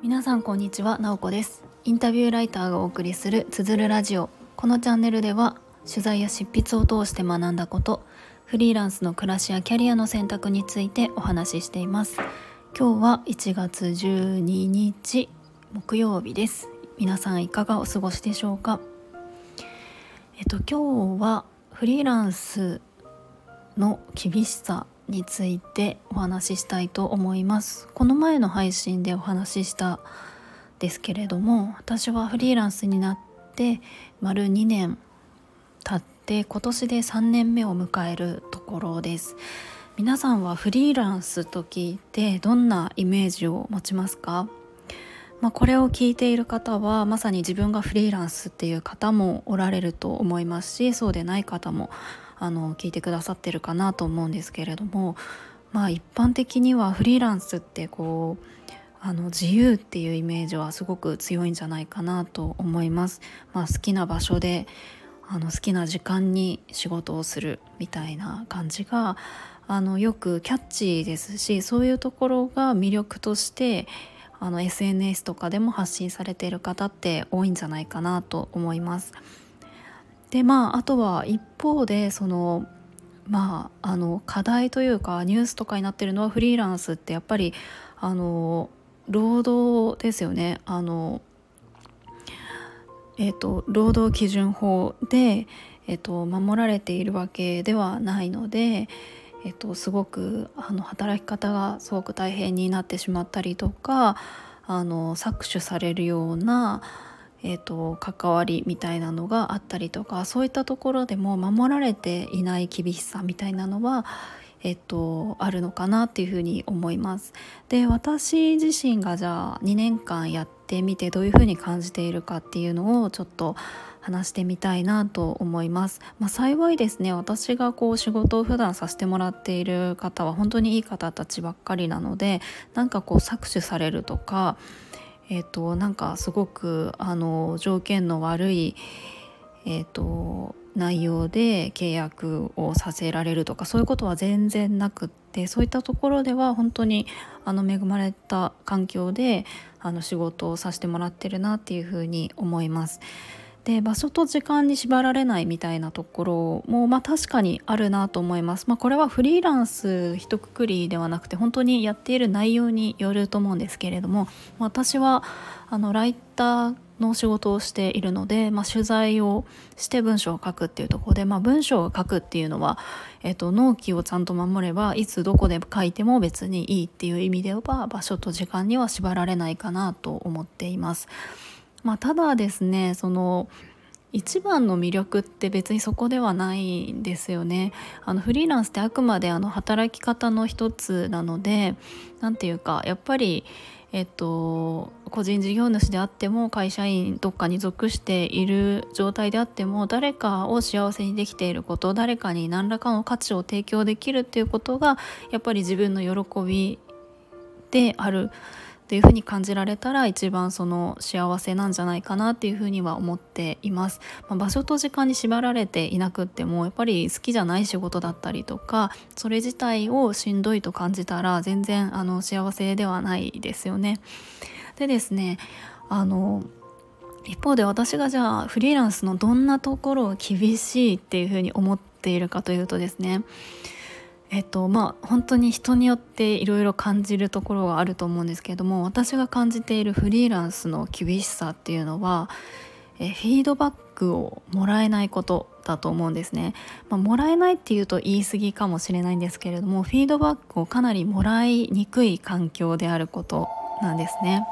皆さんこんにちは、なおこです。インタビューライターがお送りするつづるラジオ。このチャンネルでは取材や執筆を通して学んだことフリーランスの暮らしやキャリアの選択についてお話ししています。今日は1月12日木曜日です。皆さんいかがお過ごしでしょうか？えっと今日はフリーランスの厳しさについてお話ししたいと思います。この前の配信でお話ししたですけれども私はフリーランスになって丸2年経って今年で3年目を迎えるところです。皆さんはフリーランスと聞いてどんなイメージを持ちますか？まあ、これを聞いている方はまさに自分がフリーランスっていう方もおられると思いますしそうでない方もあの聞いてくださってるかなと思うんですけれどもまあ一般的にはフリーランスってこうあの自由っていうイメージはすごく強いんじゃないかなと思います。まあ、好きな場所であの好きな時間に仕事をするみたいな感じがあのよくキャッチーですしそういうところが魅力としてあの SNS とかでも発信されている方って多いんじゃないかなと思います。でまああとは一方でそのまああの課題というかニュースとかになってるのはフリーランスってやっぱりあの労働ですよね。あのえーと、労働基準法で、えーと、守られているわけではないので、えーと、すごくあの働き方がすごく大変になってしまったりとかあの搾取されるような、えー、と関わりみたいなのがあったりとかそういったところでも守られていない厳しさみたいなのはえっと、あるのかなっていうふうに思います。で私自身がじゃあ2年間やってみてどういうふうに感じているかっていうのをちょっと話してみたいなと思います。まあ、幸いですね私がこう仕事を普段させてもらっている方は本当にいい方たちばっかりなのでなんかこう搾取されるとか、えーと、なんかすごくあの条件の悪い、えーと内容で契約をさせられるとかそういうことは全然なくってそういったところでは本当にあの恵まれた環境であの仕事をさせてもらってるなっていうふうに思います。で場所と時間に縛られないみたいなところも、まあ、確かにあるなと思います。まあ、これはフリーランス一括りではなくて本当にやっている内容によると思うんですけれども私はあのライターの仕事をしているので、まあ、取材をして文章を書くっていうところで、まあ、文章を書くっていうのは、えっと、納期をちゃんと守ればいつどこで書いても別にいいっていう意味では場所と時間には縛られないかなと思っています。まあ、ただですねその一番の魅力って別にそこではないんですよね。あのフリーランスってあくまであの働き方の一つなので何て言うかやっぱりえっと、個人事業主であっても会社員どっかに属している状態であっても誰かを幸せにできていること誰かに何らかの価値を提供できるっていうことがやっぱり自分の喜びであるっていうふうに感じられたら一番その幸せなんじゃないかなっていうふうには思っています、まあ、場所と時間に縛られていなくってもやっぱり好きじゃない仕事だったりとかそれ自体をしんどいと感じたら全然あの幸せではないですよね。でですねあの一方で私がじゃあフリーランスのどんなところを厳しいっていうふうに思っているかというとですねえっとまあ本当に人によっていろいろ感じるところがあると思うんですけれども私が感じているフリーランスの厳しさっていうのはえフィードバックをもらえないことだと思うんですね、まあ、もらえないっていうと言い過ぎかもしれないんですけれどもフィードバックをかなりもらいにくい環境であることなんですね。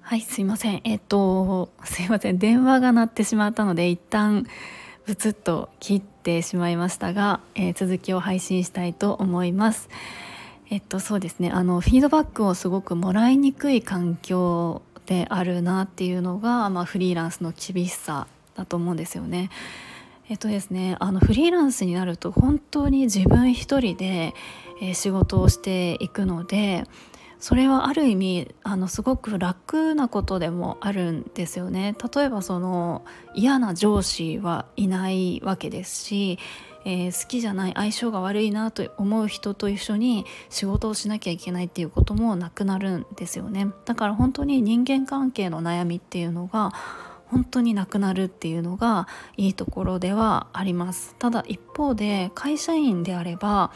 はいすいません。えっとすいません。電話が鳴ってしまったので一旦ブツッと切ってしまいましたが、えー、続きを配信したいと思います。えっとそうですねあのフィードバックをすごくもらいにくい環境であるなっていうのが、まあ、フリーランスの厳しさだと思うんですよね。えっとですねあのフリーランスになると本当に自分一人で、えー、仕事をしていくのでそれはある意味あのすごく楽なことでもあるんですよね。例えばその嫌な上司はいないわけですし、えー、好きじゃない相性が悪いなと思う人と一緒に仕事をしなきゃいけないっていうこともなくなるんですよね。だから本当に人間関係の悩みっていうのが本当になくなるっていうのがいいところではあります。ただ一方で会社員であれば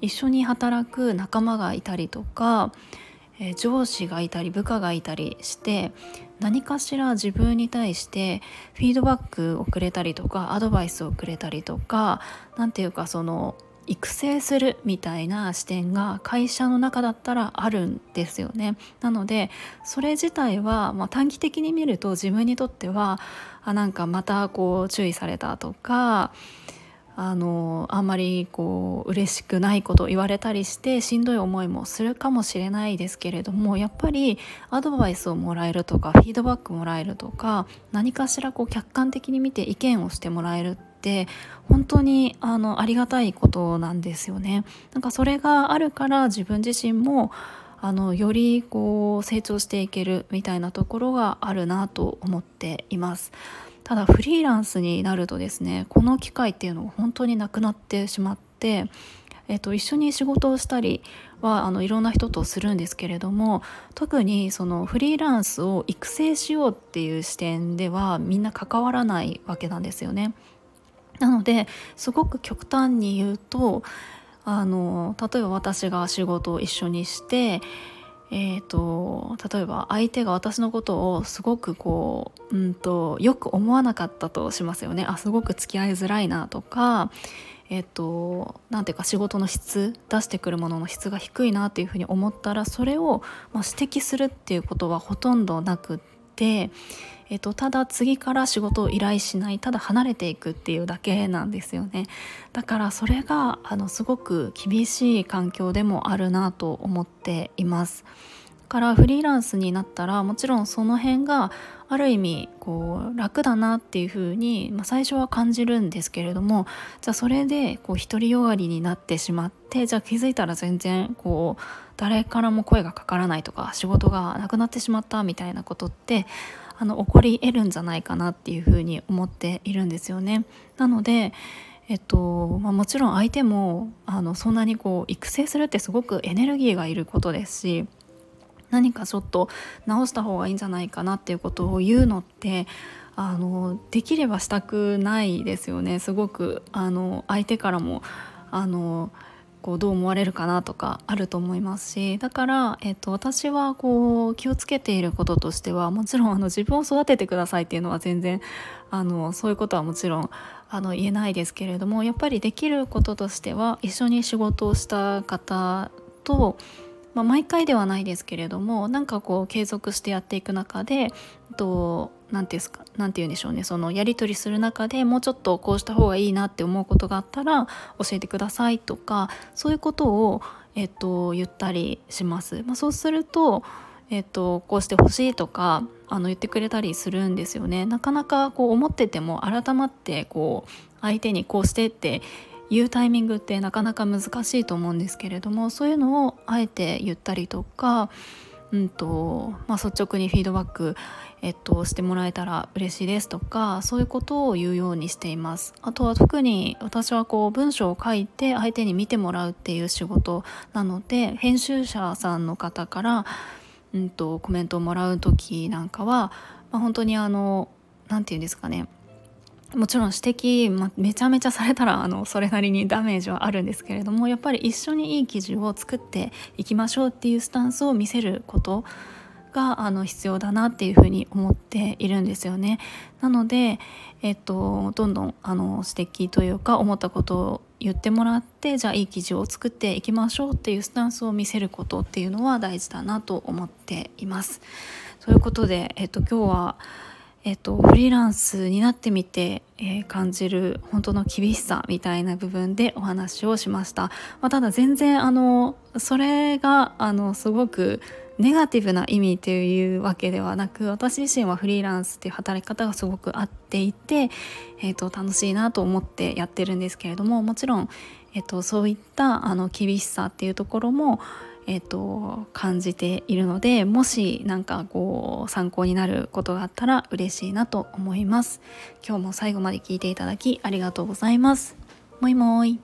一緒に働く仲間がいたりとかえ上司がいたり部下がいたりして何かしら自分に対してフィードバックをくれたりとかアドバイスをくれたりとか何ていうかその育成するみたいな視点が会社の中だったらあるんですよね。なのでそれ自体は、まあ、短期的に見ると自分にとってはあなんかまたこう注意されたとかあのあんまりこう嬉しくないことを言われたりしてしんどい思いもするかもしれないですけれどもやっぱりアドバイスをもらえるとかフィードバックもらえるとか何かしらこう客観的に見て意見をしてもらえるって本当にあのありがたいことなんですよね。なんかそれがあるから自分自身もあのよりこう成長していけるみたいなところがあるなと思っています。ただフリーランスになるとですねこの機会っていうのが本当になくなってしまって、えっと、一緒に仕事をしたりはあのいろんな人とするんですけれども特にそのフリーランスを育成しようっていう視点ではみんな関わらないわけなんですよね。なのですごく極端に言うとあの例えば私が仕事を一緒にしてえーと、例えば相手が私のことをすごくこう、うんと、よく思わなかったとしますよねあすごく付き合いづらいなとかえっ、ー、と何ていうか仕事の質出してくるものの質が低いなっていうふうに思ったらそれを、ま、指摘するっていうことはほとんどなくって。えっと、ただ次から仕事を依頼しないただ離れていくっていうだけなんですよね。だからそれがあのすごく厳しい環境でもあるなと思っています。からフリーランスになったらもちろんその辺がある意味こう楽だなっていうふうに、まあ、最初は感じるんですけれどもじゃあそれでこう独りよがりになってしまってじゃあ気づいたら全然こう誰からも声がかからないとか仕事がなくなってしまったみたいなことってあの起こり得るんじゃないかなっていうふうに思っているんですよね。なのでえっとまあ、もちろん相手もあのそんなにこう育成するってすごくエネルギーがいることですし何かちょっと直した方がいいんじゃないかなっていうことを言うのってあのできればしたくないですよね。すごくあの相手からもあのこうどう思われるかなとかあると思いますし。だから、えっと、私はこう気をつけていることとしてはもちろんあの自分を育ててくださいっていうのは全然あのそういうことはもちろんあの言えないですけれどもやっぱりできることとしては一緒に仕事をした方と、まあ、毎回ではないですけれどもなんかこう継続してやっていく中でと何て言うんですか何て言うんでしょうねそのやり取りする中でもうちょっとこうした方がいいなって思うことがあったら教えてくださいとかそういうことを、えっと、言ったりします。まあ、そうするとえっと、こうしてほしいとかあの言ってくれたりするんですよねなかなかこう思ってても改まってこう相手にこうしてって言うタイミングってなかなか難しいと思うんですけれどもそういうのをあえて言ったりとかうんとまあ、率直にフィードバック、えっと、してもらえたら嬉しいですとかそういうことを言うようにしています。あとは特に私はこう文章を書いて相手に見てもらうっていう仕事なので編集者さんの方から、うんと、コメントをもらう時なんかは、まあ、本当にあの何て言うんですかねもちろん指摘、ま、めちゃめちゃされたらあのそれなりにダメージはあるんですけれどもやっぱり一緒にいい記事を作っていきましょうっていうスタンスを見せることがあの必要だなっていうふうに思っているんですよね。なので、えっと、どんどんあの指摘というか思ったことを言ってもらってじゃあいい記事を作っていきましょうっていうスタンスを見せることっていうのは大事だなと思っています。ということで、えっと、今日はえっと、フリーランスになってみて、えー、感じる本当の厳しさみたいな部分でお話をしました、まあ、ただ全然あのそれがあのすごくネガティブな意味というわけではなく私自身はフリーランスっていう働き方がすごく合っていて、えーと、楽しいなと思ってやってるんですけれどももちろん、えっとそういったあの厳しさっていうところもえっと、感じているのでもし何かこう参考になることがあったら嬉しいなと思います。今日も最後まで聞いていただきありがとうございます。もいもい。